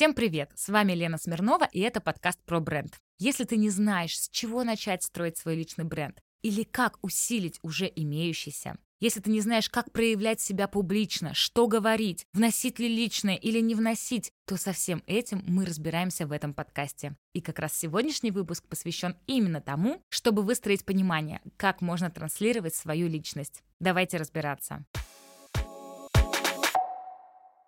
Всем привет! С вами Лена Смирнова, и это подкаст про бренд. Если ты не знаешь, с чего начать строить свой личный бренд, или как усилить уже имеющийся, если ты не знаешь, как проявлять себя публично, что говорить, вносить ли личное или не вносить, то со всем этим мы разбираемся в этом подкасте. И как раз сегодняшний выпуск посвящен именно тому, чтобы выстроить понимание, как можно транслировать свою личность. Давайте разбираться.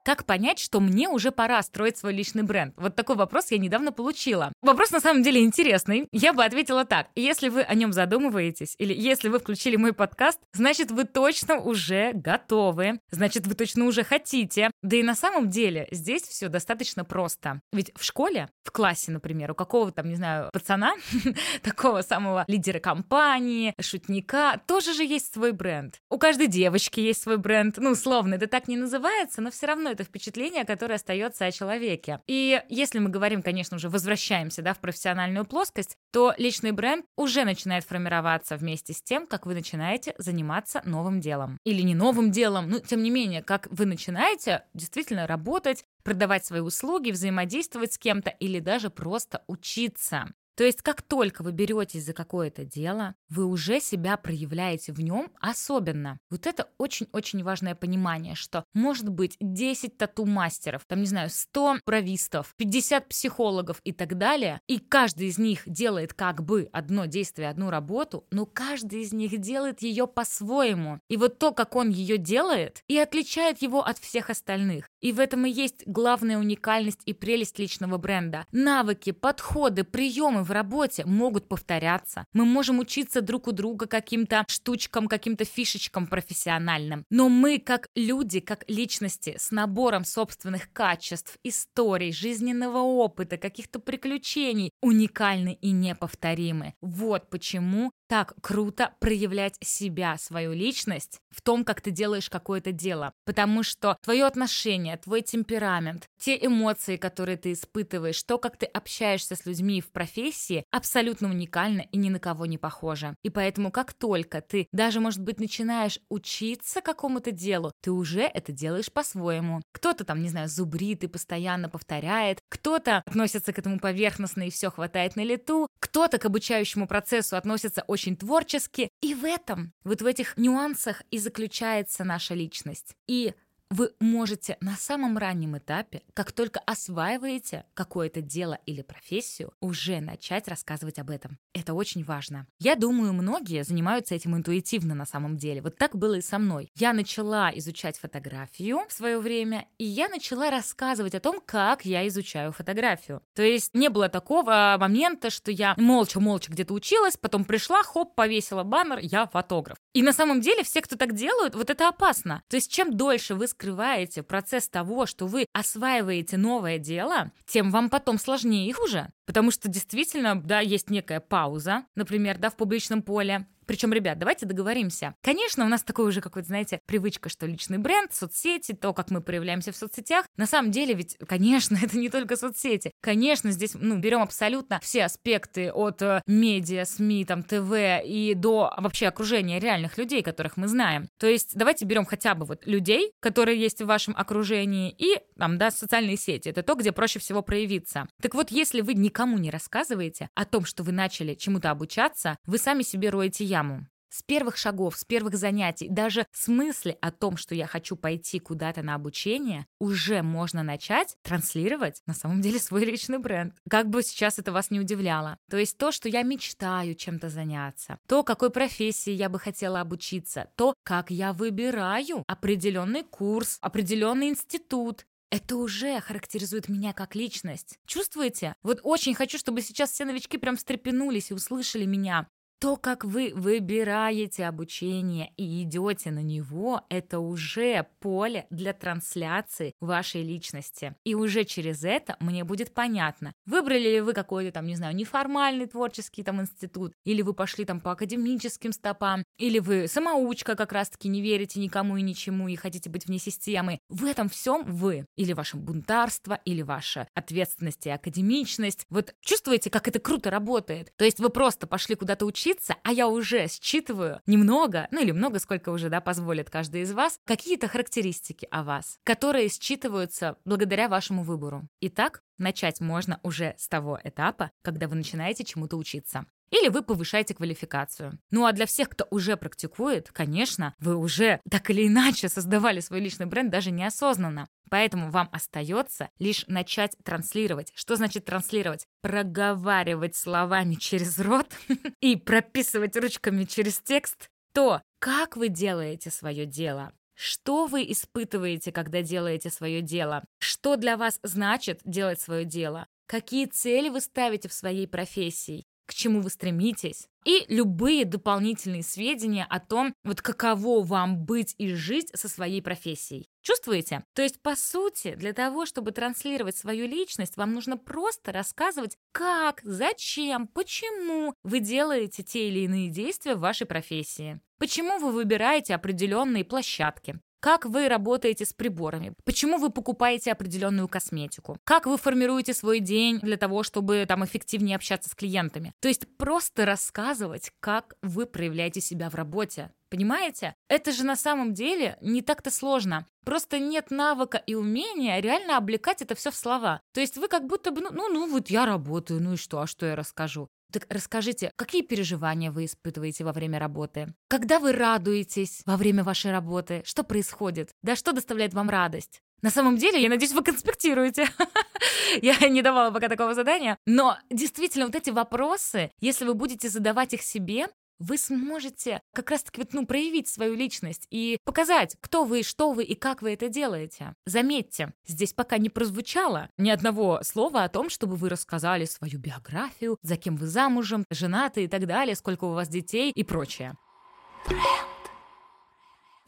Как понять, что мне уже пора строить свой личный бренд? Вот такой вопрос я недавно получила. Вопрос на самом деле интересный. Я бы ответила так. Если вы о нем задумываетесь, или если вы включили мой подкаст, значит, вы точно уже готовы. Значит, вы точно уже хотите. Да и на самом деле здесь все достаточно просто. Ведь в школе, в классе, например, у какого-то там, не знаю, пацана, такого самого лидера компании, шутника, тоже же есть свой бренд. У каждой девочки есть свой бренд. Ну, условно, это так не называется, но все равно это впечатление, которое остается о человеке. И если мы говорим, конечно же, возвращаемся да, в профессиональную плоскость, то личный бренд уже начинает формироваться вместе с тем, как вы начинаете заниматься новым делом. Или не новым делом, но тем не менее, как вы начинаете действительно работать, продавать свои услуги, взаимодействовать с кем-то или даже просто учиться. То есть как только вы беретесь за какое-то дело, вы уже себя проявляете в нем особенно. Вот это очень-очень важное понимание, что может быть 10 тату-мастеров, там, не знаю, 100 правистов, 50 психологов и так далее, и каждый из них делает как бы одно действие, одну работу, но каждый из них делает ее по-своему. И вот то, как он ее делает, и отличает его от всех остальных. И в этом и есть главная уникальность и прелесть личного бренда. Навыки, подходы, приемы, в работе могут повторяться. Мы можем учиться друг у друга каким-то штучкам, каким-то фишечкам профессиональным. Но мы, как люди, как личности, с набором собственных качеств, историй, жизненного опыта, каких-то приключений, уникальны и неповторимы. Вот почему так круто проявлять себя, свою личность в том, как ты делаешь какое-то дело. Потому что твое отношение, твой темперамент, те эмоции, которые ты испытываешь, то, как ты общаешься с людьми в профессии, абсолютно уникально и ни на кого не похоже. И поэтому, как только ты даже, может быть, начинаешь учиться какому-то делу, ты уже это делаешь по-своему. Кто-то там, не знаю, зубрит и постоянно повторяет, кто-то относится к этому поверхностно и все хватает на лету, кто-то к обучающему процессу относится очень творчески. И в этом, вот в этих нюансах и заключается наша личность. И вы можете на самом раннем этапе, как только осваиваете какое-то дело или профессию, уже начать рассказывать об этом. Это очень важно. Я думаю, многие занимаются этим интуитивно на самом деле. Вот так было и со мной. Я начала изучать фотографию в свое время, и я начала рассказывать о том, как я изучаю фотографию. То есть не было такого момента, что я молча-молча где-то училась, потом пришла, хоп, повесила баннер, я фотограф. И на самом деле все, кто так делают, вот это опасно. То есть чем дольше вы скрываете процесс того, что вы осваиваете новое дело, тем вам потом сложнее и хуже. Потому что действительно, да, есть некая пауза, например, да, в публичном поле, причем, ребят, давайте договоримся. Конечно, у нас такой уже какой-то, знаете, привычка, что личный бренд, соцсети, то, как мы проявляемся в соцсетях. На самом деле, ведь, конечно, это не только соцсети. Конечно, здесь, ну, берем абсолютно все аспекты от э, медиа, СМИ, там, ТВ и до вообще окружения реальных людей, которых мы знаем. То есть давайте берем хотя бы вот людей, которые есть в вашем окружении, и там, да, социальные сети. Это то, где проще всего проявиться. Так вот, если вы никому не рассказываете о том, что вы начали чему-то обучаться, вы сами себе роете яму. С первых шагов, с первых занятий, даже с мысли о том, что я хочу пойти куда-то на обучение, уже можно начать транслировать на самом деле свой личный бренд. Как бы сейчас это вас не удивляло. То есть то, что я мечтаю чем-то заняться, то, какой профессии я бы хотела обучиться, то, как я выбираю определенный курс, определенный институт, это уже характеризует меня как личность. Чувствуете? Вот очень хочу, чтобы сейчас все новички прям встрепенулись и услышали меня. То, как вы выбираете обучение и идете на него, это уже поле для трансляции вашей личности. И уже через это мне будет понятно, выбрали ли вы какой-то там, не знаю, неформальный творческий там институт, или вы пошли там по академическим стопам, или вы самоучка как раз-таки не верите никому и ничему и хотите быть вне системы. В этом всем вы. Или ваше бунтарство, или ваша ответственность и академичность. Вот чувствуете, как это круто работает? То есть вы просто пошли куда-то учиться, учиться, а я уже считываю немного, ну или много, сколько уже, да, позволит каждый из вас, какие-то характеристики о вас, которые считываются благодаря вашему выбору. Итак, начать можно уже с того этапа, когда вы начинаете чему-то учиться или вы повышаете квалификацию. Ну а для всех, кто уже практикует, конечно, вы уже так или иначе создавали свой личный бренд даже неосознанно. Поэтому вам остается лишь начать транслировать. Что значит транслировать? Проговаривать словами через рот и прописывать ручками через текст то, как вы делаете свое дело, что вы испытываете, когда делаете свое дело? Что для вас значит делать свое дело? Какие цели вы ставите в своей профессии? К чему вы стремитесь, и любые дополнительные сведения о том, вот каково вам быть и жить со своей профессией. Чувствуете? То есть, по сути, для того, чтобы транслировать свою личность, вам нужно просто рассказывать, как, зачем, почему вы делаете те или иные действия в вашей профессии. Почему вы выбираете определенные площадки? Как вы работаете с приборами, почему вы покупаете определенную косметику, как вы формируете свой день для того, чтобы там эффективнее общаться с клиентами. То есть просто рассказывать, как вы проявляете себя в работе. Понимаете? Это же на самом деле не так-то сложно. Просто нет навыка и умения реально облекать это все в слова. То есть вы как будто бы, ну, ну, ну вот я работаю, ну и что, а что я расскажу? Так расскажите, какие переживания вы испытываете во время работы? Когда вы радуетесь во время вашей работы? Что происходит? Да что доставляет вам радость? На самом деле, я надеюсь, вы конспектируете. я не давала пока такого задания. Но действительно, вот эти вопросы, если вы будете задавать их себе, вы сможете как раз-таки ну, проявить свою личность и показать, кто вы, что вы и как вы это делаете. Заметьте, здесь пока не прозвучало ни одного слова о том, чтобы вы рассказали свою биографию, за кем вы замужем, женаты и так далее, сколько у вас детей и прочее.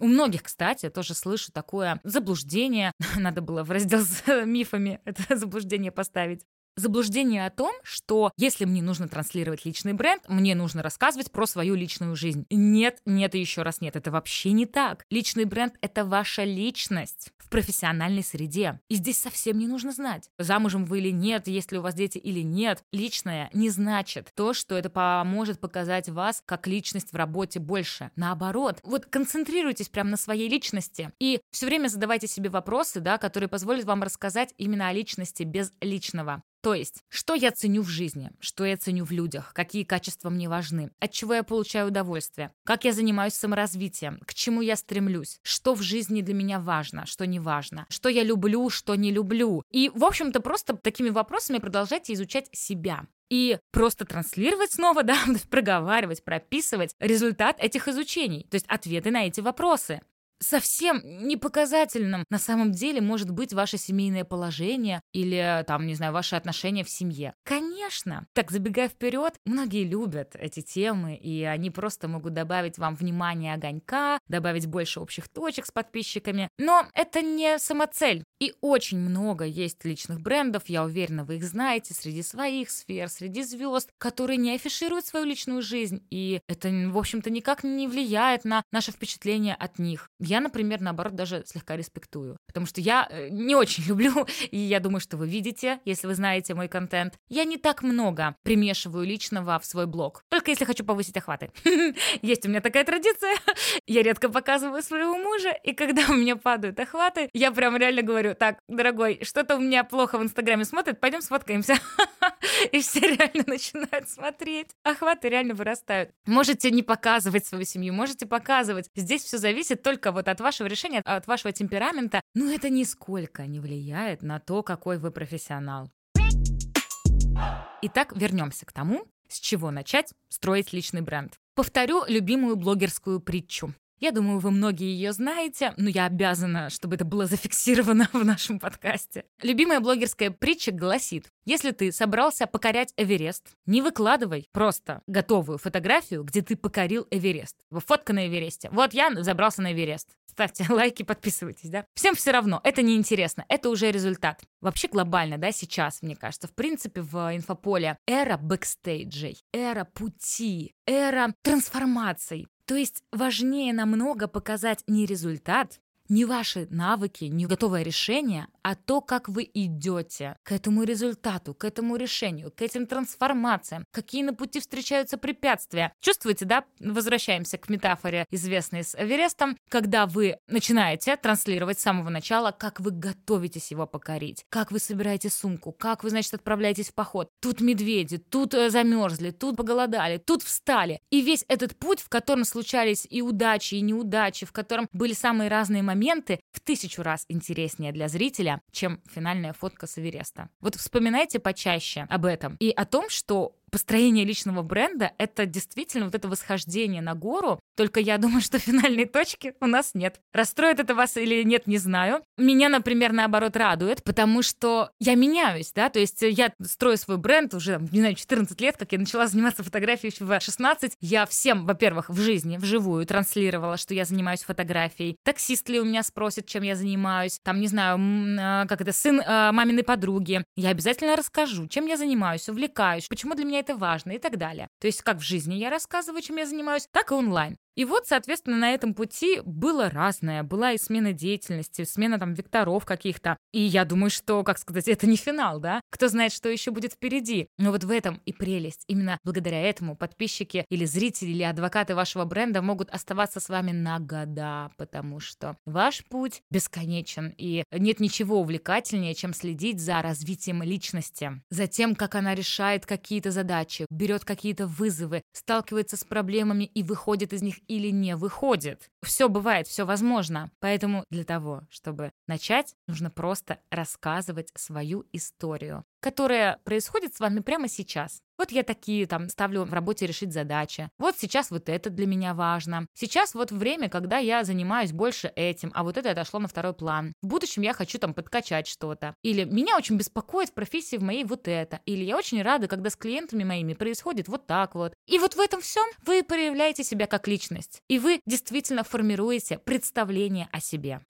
У многих, кстати, тоже слышу такое заблуждение. Надо было в раздел с мифами это заблуждение поставить заблуждение о том, что если мне нужно транслировать личный бренд, мне нужно рассказывать про свою личную жизнь. Нет, нет и еще раз нет, это вообще не так. Личный бренд — это ваша личность в профессиональной среде. И здесь совсем не нужно знать, замужем вы или нет, есть ли у вас дети или нет. Личное не значит то, что это поможет показать вас как личность в работе больше. Наоборот, вот концентрируйтесь прямо на своей личности и все время задавайте себе вопросы, да, которые позволят вам рассказать именно о личности без личного. То есть, что я ценю в жизни, что я ценю в людях, какие качества мне важны, от чего я получаю удовольствие, как я занимаюсь саморазвитием, к чему я стремлюсь, что в жизни для меня важно, что не важно, что я люблю, что не люблю. И, в общем-то, просто такими вопросами продолжайте изучать себя и просто транслировать снова, да, проговаривать, прописывать результат этих изучений, то есть ответы на эти вопросы совсем не показательным на самом деле может быть ваше семейное положение или там, не знаю, ваши отношения в семье. Конечно. Так, забегая вперед, многие любят эти темы, и они просто могут добавить вам внимание огонька, добавить больше общих точек с подписчиками. Но это не самоцель. И очень много есть личных брендов, я уверена, вы их знаете, среди своих сфер, среди звезд, которые не афишируют свою личную жизнь. И это, в общем-то, никак не влияет на наше впечатление от них. Я, например, наоборот, даже слегка респектую. Потому что я э, не очень люблю, и я думаю, что вы видите, если вы знаете мой контент, я не так много примешиваю личного в свой блог. Только если хочу повысить охваты. Есть у меня такая традиция. Я редко показываю своего мужа, и когда у меня падают охваты, я прям реально говорю, так, дорогой, что-то у меня плохо в Инстаграме смотрит, пойдем сфоткаемся. И все реально начинают смотреть. Охваты реально вырастают. Можете не показывать свою семью, можете показывать. Здесь все зависит только вот от вашего решения, от вашего темперамента. Но это нисколько не влияет на то, какой вы профессионал. Итак, вернемся к тому, с чего начать строить личный бренд. Повторю любимую блогерскую притчу. Я думаю, вы многие ее знаете, но я обязана, чтобы это было зафиксировано в нашем подкасте. Любимая блогерская притча гласит, если ты собрался покорять Эверест, не выкладывай просто готовую фотографию, где ты покорил Эверест. Фотка на Эвересте. Вот я забрался на Эверест. Ставьте лайки, подписывайтесь, да? Всем все равно, это неинтересно, это уже результат. Вообще глобально, да, сейчас, мне кажется, в принципе, в инфополе эра бэкстейджей, эра пути, эра трансформаций. То есть важнее намного показать не результат, не ваши навыки, не готовое решение, а то, как вы идете к этому результату, к этому решению, к этим трансформациям, какие на пути встречаются препятствия. Чувствуете, да? Возвращаемся к метафоре, известной с Эверестом, когда вы начинаете транслировать с самого начала, как вы готовитесь его покорить, как вы собираете сумку, как вы, значит, отправляетесь в поход. Тут медведи, тут э, замерзли, тут поголодали, тут встали. И весь этот путь, в котором случались и удачи, и неудачи, в котором были самые разные моменты, в тысячу раз интереснее для зрителя, чем финальная фотка с Эвереста. Вот вспоминайте почаще об этом и о том, что построение личного бренда — это действительно вот это восхождение на гору, только я думаю, что финальной точки у нас нет. Расстроит это вас или нет, не знаю. Меня, например, наоборот радует, потому что я меняюсь, да, то есть я строю свой бренд уже, не знаю, 14 лет, как я начала заниматься фотографией в 16. Я всем, во-первых, в жизни, вживую транслировала, что я занимаюсь фотографией. Таксист ли у меня спросит, чем я занимаюсь, там, не знаю, а, как это, сын э, маминой подруги. Я обязательно расскажу, чем я занимаюсь, увлекаюсь, почему для меня это важно и так далее. То есть как в жизни я рассказываю, чем я занимаюсь, так и онлайн. И вот, соответственно, на этом пути было разное. Была и смена деятельности, смена там векторов каких-то. И я думаю, что, как сказать, это не финал, да? Кто знает, что еще будет впереди. Но вот в этом и прелесть. Именно благодаря этому подписчики или зрители, или адвокаты вашего бренда могут оставаться с вами на года, потому что ваш путь бесконечен, и нет ничего увлекательнее, чем следить за развитием личности, за тем, как она решает какие-то задачи, берет какие-то вызовы, сталкивается с проблемами и выходит из них или не выходит. Все бывает, все возможно. Поэтому для того, чтобы начать, нужно просто рассказывать свою историю которая происходит с вами прямо сейчас. Вот я такие там ставлю в работе решить задачи. Вот сейчас вот это для меня важно. Сейчас вот время, когда я занимаюсь больше этим, а вот это отошло на второй план. В будущем я хочу там подкачать что-то. Или меня очень беспокоит в профессии в моей вот это. Или я очень рада, когда с клиентами моими происходит вот так вот. И вот в этом всем вы проявляете себя как личность. И вы действительно формируете представление о себе.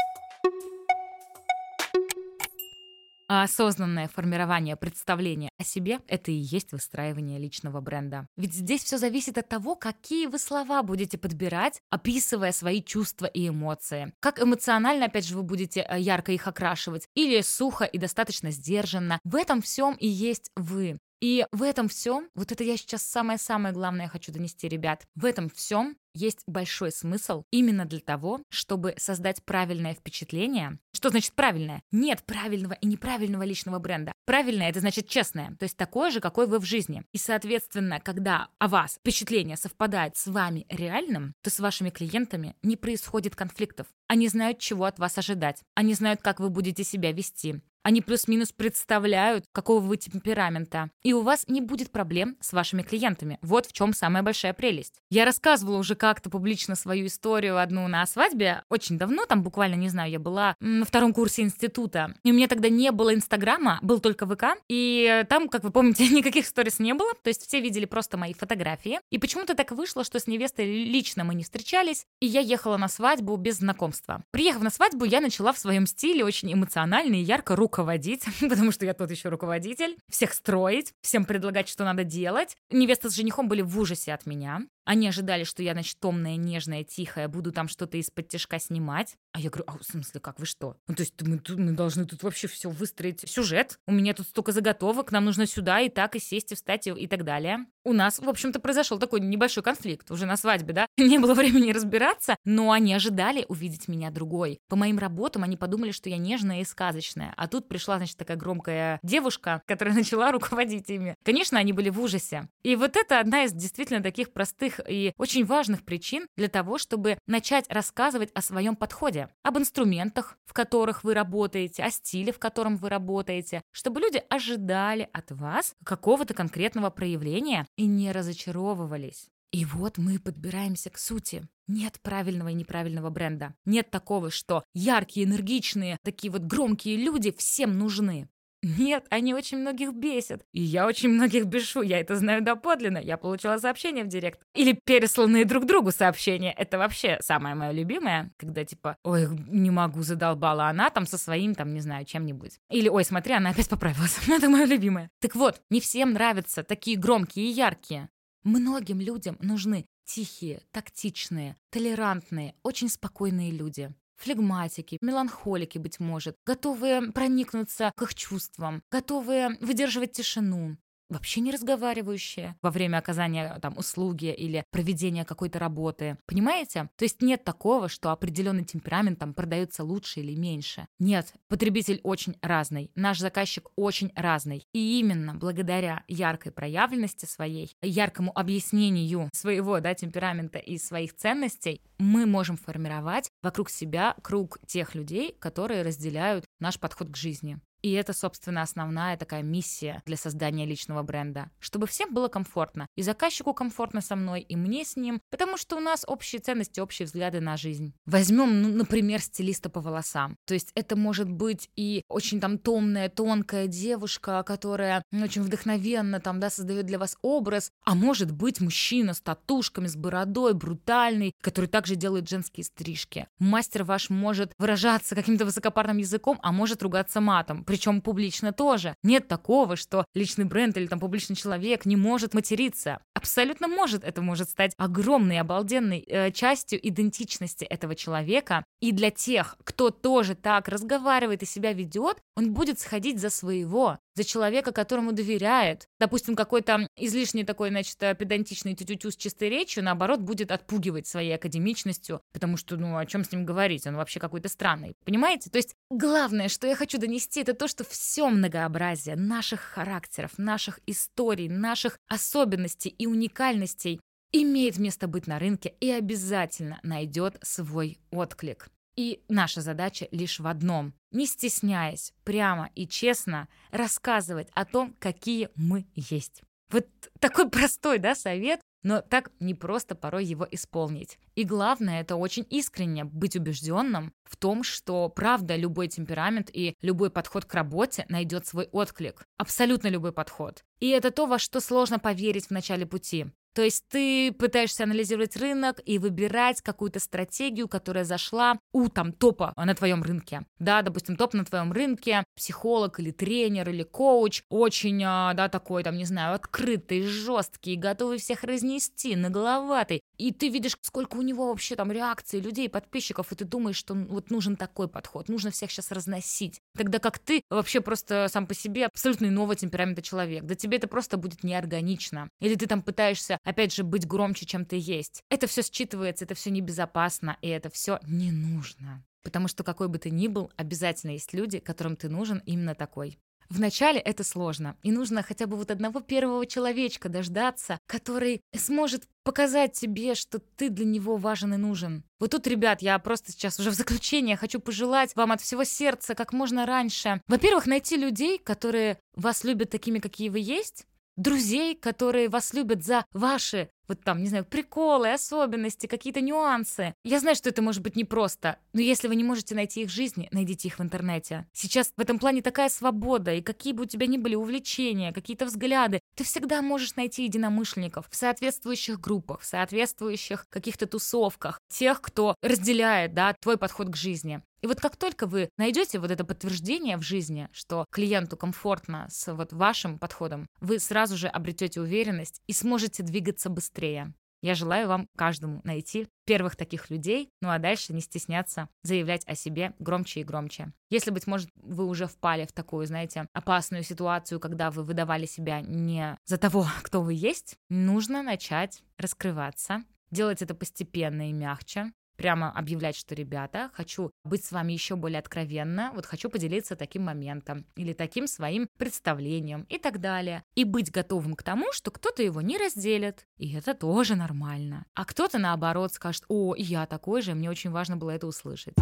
А осознанное формирование представления о себе — это и есть выстраивание личного бренда. Ведь здесь все зависит от того, какие вы слова будете подбирать, описывая свои чувства и эмоции. Как эмоционально, опять же, вы будете э, ярко их окрашивать, или сухо и достаточно сдержанно. В этом всем и есть вы. И в этом всем, вот это я сейчас самое-самое главное хочу донести, ребят, в этом всем есть большой смысл именно для того, чтобы создать правильное впечатление. Что значит правильное? Нет правильного и неправильного личного бренда. Правильное — это значит честное, то есть такое же, какой вы в жизни. И, соответственно, когда о вас впечатление совпадает с вами реальным, то с вашими клиентами не происходит конфликтов. Они знают, чего от вас ожидать. Они знают, как вы будете себя вести. Они плюс-минус представляют, какого вы темперамента. И у вас не будет проблем с вашими клиентами. Вот в чем самая большая прелесть. Я рассказывала уже как-то публично свою историю одну на свадьбе. Очень давно, там буквально, не знаю, я была на втором курсе института. И у меня тогда не было Инстаграма, был только ВК. И там, как вы помните, никаких сторис не было. То есть все видели просто мои фотографии. И почему-то так вышло, что с невестой лично мы не встречались. И я ехала на свадьбу без знакомства. Приехав на свадьбу, я начала в своем стиле очень эмоционально и ярко рук руководить, потому что я тот еще руководитель, всех строить, всем предлагать, что надо делать. Невеста с женихом были в ужасе от меня. Они ожидали, что я, значит, томная, нежная, тихая, буду там что-то из-под тяжка снимать. А я говорю, а в смысле, как, вы что? Ну, то есть мы, тут, мы должны тут вообще все выстроить. Сюжет. У меня тут столько заготовок, нам нужно сюда и так, и сесть, и встать, и, и так далее. У нас, в общем-то, произошел такой небольшой конфликт уже на свадьбе, да? Не было времени разбираться, но они ожидали увидеть меня другой. По моим работам они подумали, что я нежная и сказочная. А тут пришла, значит, такая громкая девушка, которая начала руководить ими. Конечно, они были в ужасе. И вот это одна из действительно таких простых простых и очень важных причин для того, чтобы начать рассказывать о своем подходе, об инструментах, в которых вы работаете, о стиле, в котором вы работаете, чтобы люди ожидали от вас какого-то конкретного проявления и не разочаровывались. И вот мы подбираемся к сути. Нет правильного и неправильного бренда. Нет такого, что яркие, энергичные, такие вот громкие люди всем нужны. Нет, они очень многих бесят. И я очень многих бешу, я это знаю доподлинно. Я получила сообщение в директ. Или пересланные друг другу сообщения. Это вообще самое мое любимое, когда типа, ой, не могу, задолбала она там со своим, там, не знаю, чем-нибудь. Или, ой, смотри, она опять поправилась. это мое любимое. Так вот, не всем нравятся такие громкие и яркие. Многим людям нужны тихие, тактичные, толерантные, очень спокойные люди. Флегматики, меланхолики, быть может, готовые проникнуться к их чувствам, готовые выдерживать тишину, вообще не разговаривающие во время оказания там услуги или проведения какой-то работы. Понимаете? То есть нет такого, что определенный темперамент там продается лучше или меньше. Нет, потребитель очень разный, наш заказчик очень разный. И именно благодаря яркой проявленности своей, яркому объяснению своего да, темперамента и своих ценностей, мы можем формировать вокруг себя круг тех людей, которые разделяют наш подход к жизни. И это, собственно, основная такая миссия для создания личного бренда. Чтобы всем было комфортно. И заказчику комфортно со мной, и мне с ним, потому что у нас общие ценности, общие взгляды на жизнь. Возьмем, ну, например, стилиста по волосам. То есть это может быть и очень там томная, тонкая девушка, которая очень вдохновенно там, да, создает для вас образ, а может быть мужчина с татушками, с бородой, брутальный, который также делает женские стрижки. Мастер ваш может выражаться каким-то высокопарным языком, а может ругаться матом причем публично тоже. Нет такого, что личный бренд или там публичный человек не может материться. Абсолютно может. Это может стать огромной, обалденной э, частью идентичности этого человека. И для тех, кто тоже так разговаривает и себя ведет, он будет сходить за своего за человека, которому доверяет. Допустим, какой-то излишний такой, значит, педантичный тютю с чистой речью, наоборот, будет отпугивать своей академичностью, потому что, ну, о чем с ним говорить, он вообще какой-то странный. Понимаете? То есть главное, что я хочу донести, это то, что все многообразие наших характеров, наших историй, наших особенностей и уникальностей имеет место быть на рынке и обязательно найдет свой отклик. И наша задача лишь в одном – не стесняясь, прямо и честно рассказывать о том, какие мы есть. Вот такой простой, да, совет, но так непросто порой его исполнить. И главное, это очень искренне быть убежденным в том, что правда любой темперамент и любой подход к работе найдет свой отклик. Абсолютно любой подход. И это то, во что сложно поверить в начале пути. То есть ты пытаешься анализировать рынок и выбирать какую-то стратегию, которая зашла у там топа на твоем рынке. Да, допустим, топ на твоем рынке, психолог или тренер или коуч, очень, а, да, такой, там, не знаю, открытый, жесткий, готовый всех разнести, нагловатый. И ты видишь, сколько у него вообще там реакций людей, подписчиков, и ты думаешь, что вот нужен такой подход, нужно всех сейчас разносить. Тогда как ты вообще просто сам по себе абсолютно иного темперамента человек. Да тебе это просто будет неорганично. Или ты там пытаешься опять же, быть громче, чем ты есть. Это все считывается, это все небезопасно, и это все не нужно. Потому что какой бы ты ни был, обязательно есть люди, которым ты нужен именно такой. Вначале это сложно, и нужно хотя бы вот одного первого человечка дождаться, который сможет показать тебе, что ты для него важен и нужен. Вот тут, ребят, я просто сейчас уже в заключение хочу пожелать вам от всего сердца как можно раньше. Во-первых, найти людей, которые вас любят такими, какие вы есть, друзей, которые вас любят за ваши вот там, не знаю, приколы, особенности, какие-то нюансы. Я знаю, что это может быть непросто, но если вы не можете найти их в жизни, найдите их в интернете. Сейчас в этом плане такая свобода, и какие бы у тебя ни были увлечения, какие-то взгляды, ты всегда можешь найти единомышленников в соответствующих группах, в соответствующих каких-то тусовках, тех, кто разделяет, да, твой подход к жизни. И вот как только вы найдете вот это подтверждение в жизни, что клиенту комфортно с вот вашим подходом, вы сразу же обретете уверенность и сможете двигаться быстрее. Я желаю вам каждому найти первых таких людей, ну а дальше не стесняться заявлять о себе громче и громче. Если, быть может, вы уже впали в такую, знаете, опасную ситуацию, когда вы выдавали себя не за того, кто вы есть, нужно начать раскрываться, делать это постепенно и мягче, прямо объявлять, что, ребята, хочу быть с вами еще более откровенно, вот хочу поделиться таким моментом или таким своим представлением и так далее. И быть готовым к тому, что кто-то его не разделит. И это тоже нормально. А кто-то, наоборот, скажет, о, я такой же, мне очень важно было это услышать.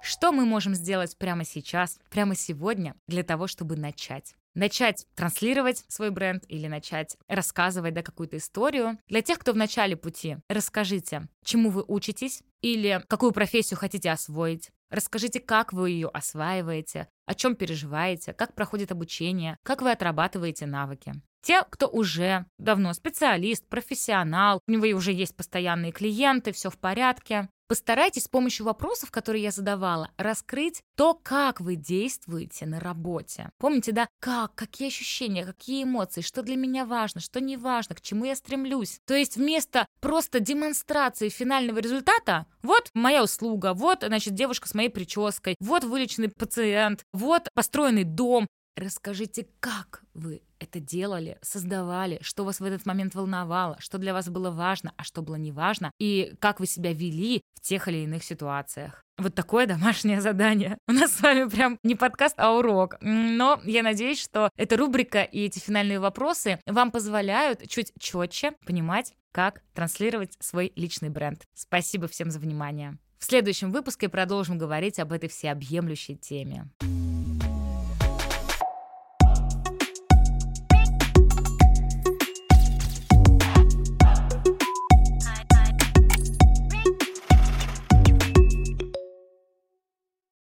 Что мы можем сделать прямо сейчас, прямо сегодня для того, чтобы начать? Начать транслировать свой бренд или начать рассказывать да, какую-то историю. Для тех, кто в начале пути, расскажите, чему вы учитесь или какую профессию хотите освоить. Расскажите, как вы ее осваиваете, о чем переживаете, как проходит обучение, как вы отрабатываете навыки. Те, кто уже давно специалист, профессионал, у него уже есть постоянные клиенты, все в порядке, Постарайтесь с помощью вопросов, которые я задавала, раскрыть то, как вы действуете на работе. Помните, да, как, какие ощущения, какие эмоции, что для меня важно, что не важно, к чему я стремлюсь. То есть вместо просто демонстрации финального результата, вот моя услуга, вот, значит, девушка с моей прической, вот вылеченный пациент, вот построенный дом, Расскажите, как вы это делали, создавали, что вас в этот момент волновало, что для вас было важно, а что было не важно, и как вы себя вели в тех или иных ситуациях. Вот такое домашнее задание. У нас с вами прям не подкаст, а урок. Но я надеюсь, что эта рубрика и эти финальные вопросы вам позволяют чуть четче понимать, как транслировать свой личный бренд. Спасибо всем за внимание. В следующем выпуске продолжим говорить об этой всеобъемлющей теме.